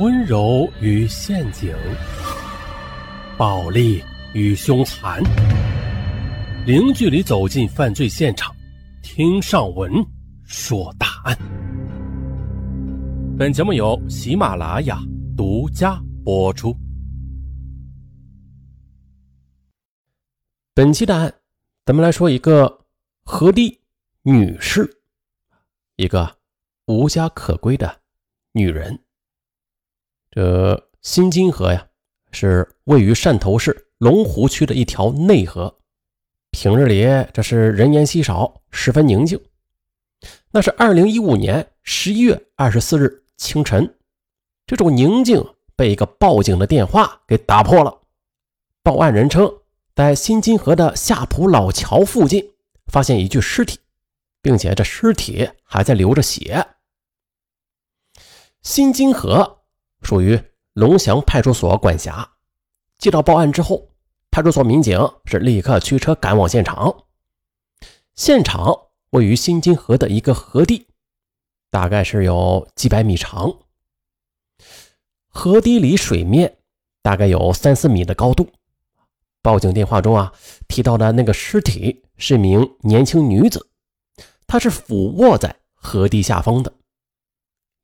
温柔与陷阱，暴力与凶残，零距离走进犯罪现场，听上文说大案。本节目由喜马拉雅独家播出。本期的案，咱们来说一个河堤女士，一个无家可归的女人。这新津河呀，是位于汕头市龙湖区的一条内河。平日里这是人烟稀少，十分宁静。那是二零一五年十一月二十四日清晨，这种宁静被一个报警的电话给打破了。报案人称，在新津河的下浦老桥附近发现一具尸体，并且这尸体还在流着血。新津河。属于龙翔派出所管辖。接到报案之后，派出所民警是立刻驱车赶往现场。现场位于新津河的一个河堤，大概是有几百米长。河堤离水面大概有三四米的高度。报警电话中啊提到的那个尸体是名年轻女子，她是俯卧在河堤下方的，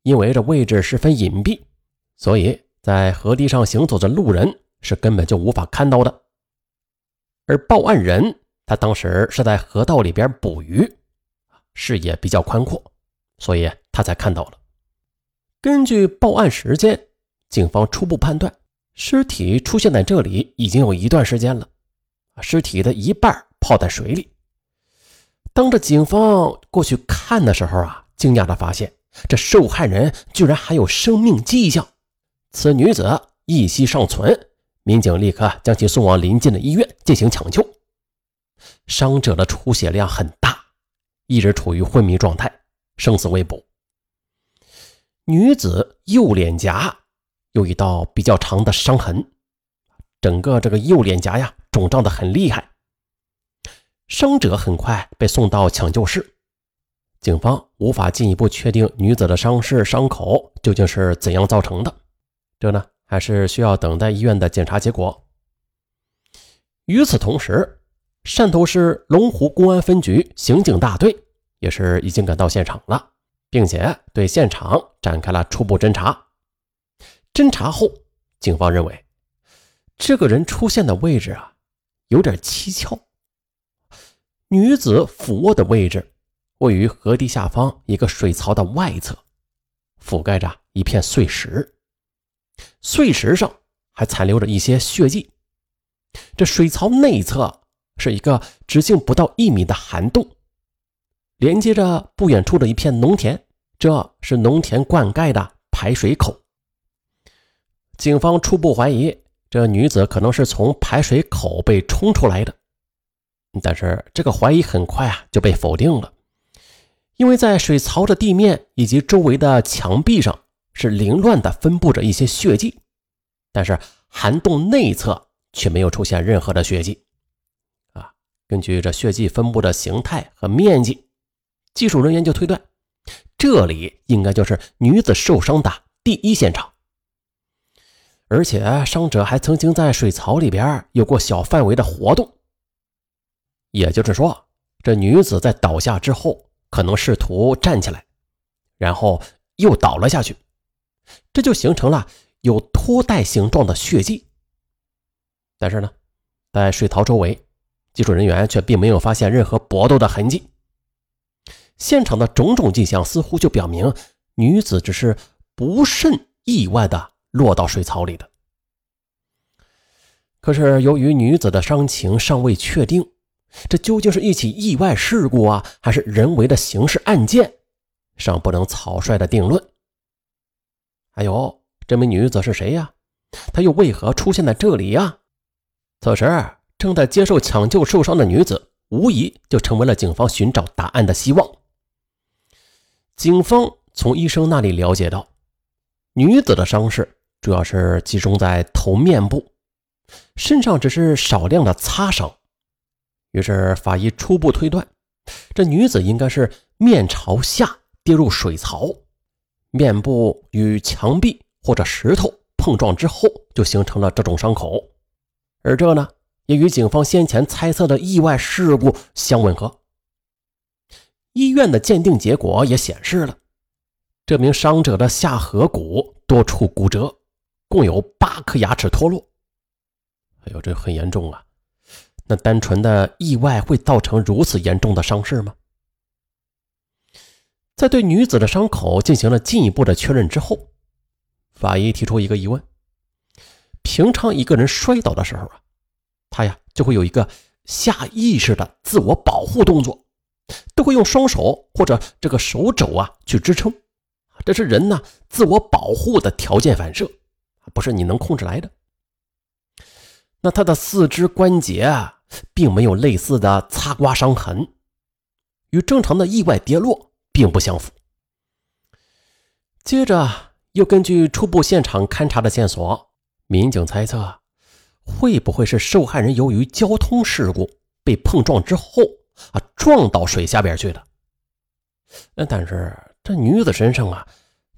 因为这位置十分隐蔽。所以在河堤上行走的路人是根本就无法看到的，而报案人他当时是在河道里边捕鱼，视野比较宽阔，所以他才看到了。根据报案时间，警方初步判断，尸体出现在这里已经有一段时间了，尸体的一半泡在水里。当着警方过去看的时候啊，惊讶的发现这受害人居然还有生命迹象。此女子一息尚存，民警立刻将其送往临近的医院进行抢救。伤者的出血量很大，一直处于昏迷状态，生死未卜。女子右脸颊有一道比较长的伤痕，整个这个右脸颊呀肿胀的很厉害。伤者很快被送到抢救室，警方无法进一步确定女子的伤势伤口究竟是怎样造成的。这呢，还是需要等待医院的检查结果。与此同时，汕头市龙湖公安分局刑警大队也是已经赶到现场了，并且对现场展开了初步侦查。侦查后，警方认为这个人出现的位置啊，有点蹊跷。女子俯卧的位置位于河堤下方一个水槽的外侧，覆盖着一片碎石。碎石上还残留着一些血迹。这水槽内侧是一个直径不到一米的涵洞，连接着不远处的一片农田，这是农田灌溉的排水口。警方初步怀疑这女子可能是从排水口被冲出来的，但是这个怀疑很快啊就被否定了，因为在水槽的地面以及周围的墙壁上。是凌乱的分布着一些血迹，但是涵洞内侧却没有出现任何的血迹。啊，根据这血迹分布的形态和面积，技术人员就推断，这里应该就是女子受伤的第一现场。而且伤者还曾经在水槽里边有过小范围的活动，也就是说，这女子在倒下之后可能试图站起来，然后又倒了下去。这就形成了有拖带形状的血迹，但是呢，在水槽周围，技术人员却并没有发现任何搏斗的痕迹。现场的种种迹象似乎就表明，女子只是不慎意外的落到水槽里的。可是由于女子的伤情尚未确定，这究竟是一起意外事故啊，还是人为的刑事案件，尚不能草率的定论。还有这名女子是谁呀？她又为何出现在这里呀？此时正在接受抢救受伤的女子，无疑就成为了警方寻找答案的希望。警方从医生那里了解到，女子的伤势主要是集中在头面部，身上只是少量的擦伤。于是法医初步推断，这女子应该是面朝下跌入水槽。面部与墙壁或者石头碰撞之后就形成了这种伤口，而这呢也与警方先前猜测的意外事故相吻合。医院的鉴定结果也显示了，这名伤者的下颌骨多处骨折，共有八颗牙齿脱落。哎呦，这很严重啊！那单纯的意外会造成如此严重的伤势吗？在对女子的伤口进行了进一步的确认之后，法医提出一个疑问：平常一个人摔倒的时候啊，他呀就会有一个下意识的自我保护动作。都会用双手或者这个手肘啊去支撑，这是人呢自我保护的条件反射，不是你能控制来的。那他的四肢关节啊，并没有类似的擦刮伤痕，与正常的意外跌落并不相符。接着又根据初步现场勘查的线索，民警猜测，会不会是受害人由于交通事故被碰撞之后？啊，撞到水下边去的。但是这女子身上啊，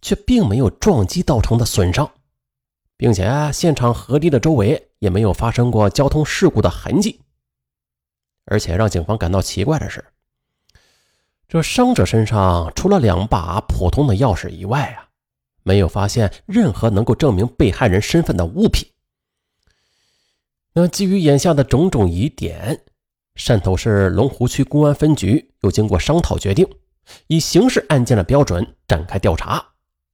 却并没有撞击造成的损伤，并且，现场河堤的周围也没有发生过交通事故的痕迹。而且让警方感到奇怪的是，这伤者身上除了两把普通的钥匙以外啊，没有发现任何能够证明被害人身份的物品。那基于眼下的种种疑点。汕头市龙湖区公安分局又经过商讨，决定以刑事案件的标准展开调查，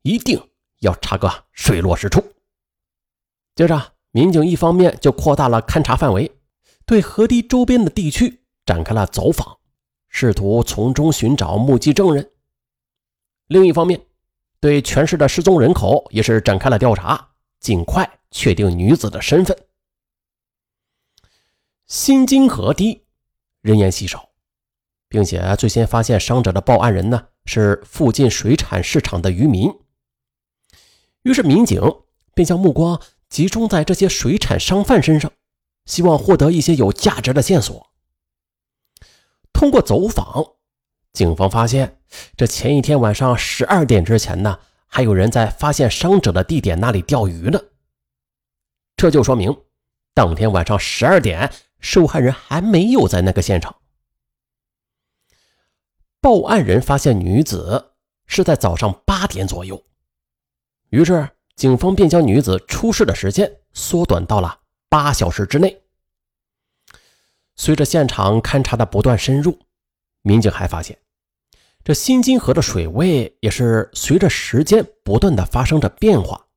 一定要查个水落石出。接着，民警一方面就扩大了勘查范围，对河堤周边的地区展开了走访，试图从中寻找目击证人；另一方面，对全市的失踪人口也是展开了调查，尽快确定女子的身份。新津河堤。人烟稀少，并且最先发现伤者的报案人呢是附近水产市场的渔民。于是民警便将目光集中在这些水产商贩身上，希望获得一些有价值的线索。通过走访，警方发现这前一天晚上十二点之前呢，还有人在发现伤者的地点那里钓鱼呢。这就说明当天晚上十二点。受害人还没有在那个现场。报案人发现女子是在早上八点左右，于是警方便将女子出事的时间缩短到了八小时之内。随着现场勘查的不断深入，民警还发现，这新津河的水位也是随着时间不断的发生着变化。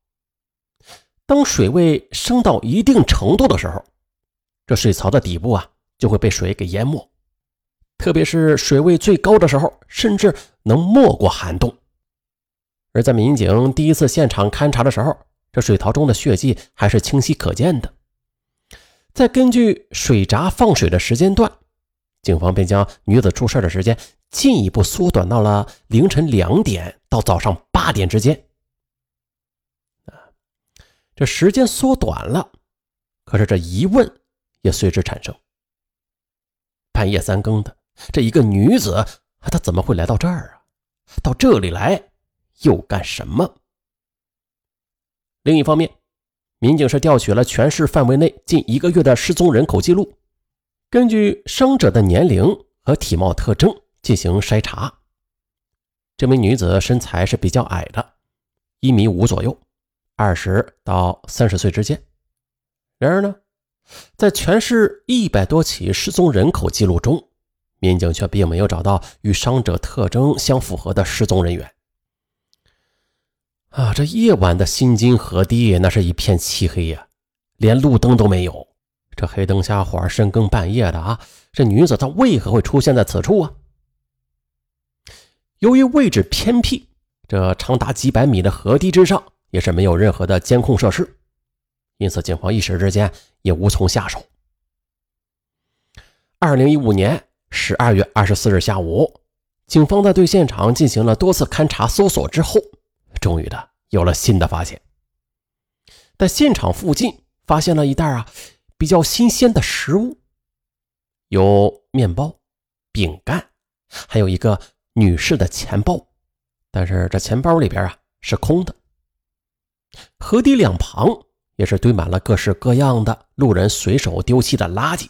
当水位升到一定程度的时候，这水槽的底部啊，就会被水给淹没，特别是水位最高的时候，甚至能没过涵洞。而在民警第一次现场勘查的时候，这水槽中的血迹还是清晰可见的。再根据水闸放水的时间段，警方便将女子出事的时间进一步缩短到了凌晨两点到早上八点之间。啊这时间缩短了，可是这疑问。也随之产生。半夜三更的，这一个女子，她怎么会来到这儿啊？到这里来又干什么？另一方面，民警是调取了全市范围内近一个月的失踪人口记录，根据伤者的年龄和体貌特征进行筛查。这名女子身材是比较矮的，一米五左右，二十到三十岁之间。然而呢？在全市一百多起失踪人口记录中，民警却并没有找到与伤者特征相符合的失踪人员。啊，这夜晚的新津河堤那是一片漆黑呀，连路灯都没有。这黑灯瞎火、深更半夜的啊，这女子她为何会出现在此处啊？由于位置偏僻，这长达几百米的河堤之上也是没有任何的监控设施。因此，警方一时之间也无从下手。二零一五年十二月二十四日下午，警方在对现场进行了多次勘查搜索之后，终于的有了新的发现。在现场附近发现了一袋啊比较新鲜的食物，有面包、饼干，还有一个女士的钱包，但是这钱包里边啊是空的。河堤两旁也是堆满了各式各样的路人随手丢弃的垃圾。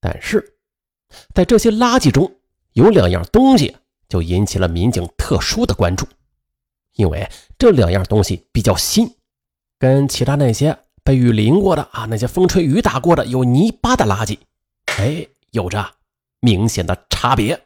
但是，在这些垃圾中，有两样东西就引起了民警特殊的关注，因为这两样东西比较新，跟其他那些被雨淋过的啊，那些风吹雨打过的有泥巴的垃圾，哎，有着明显的差别。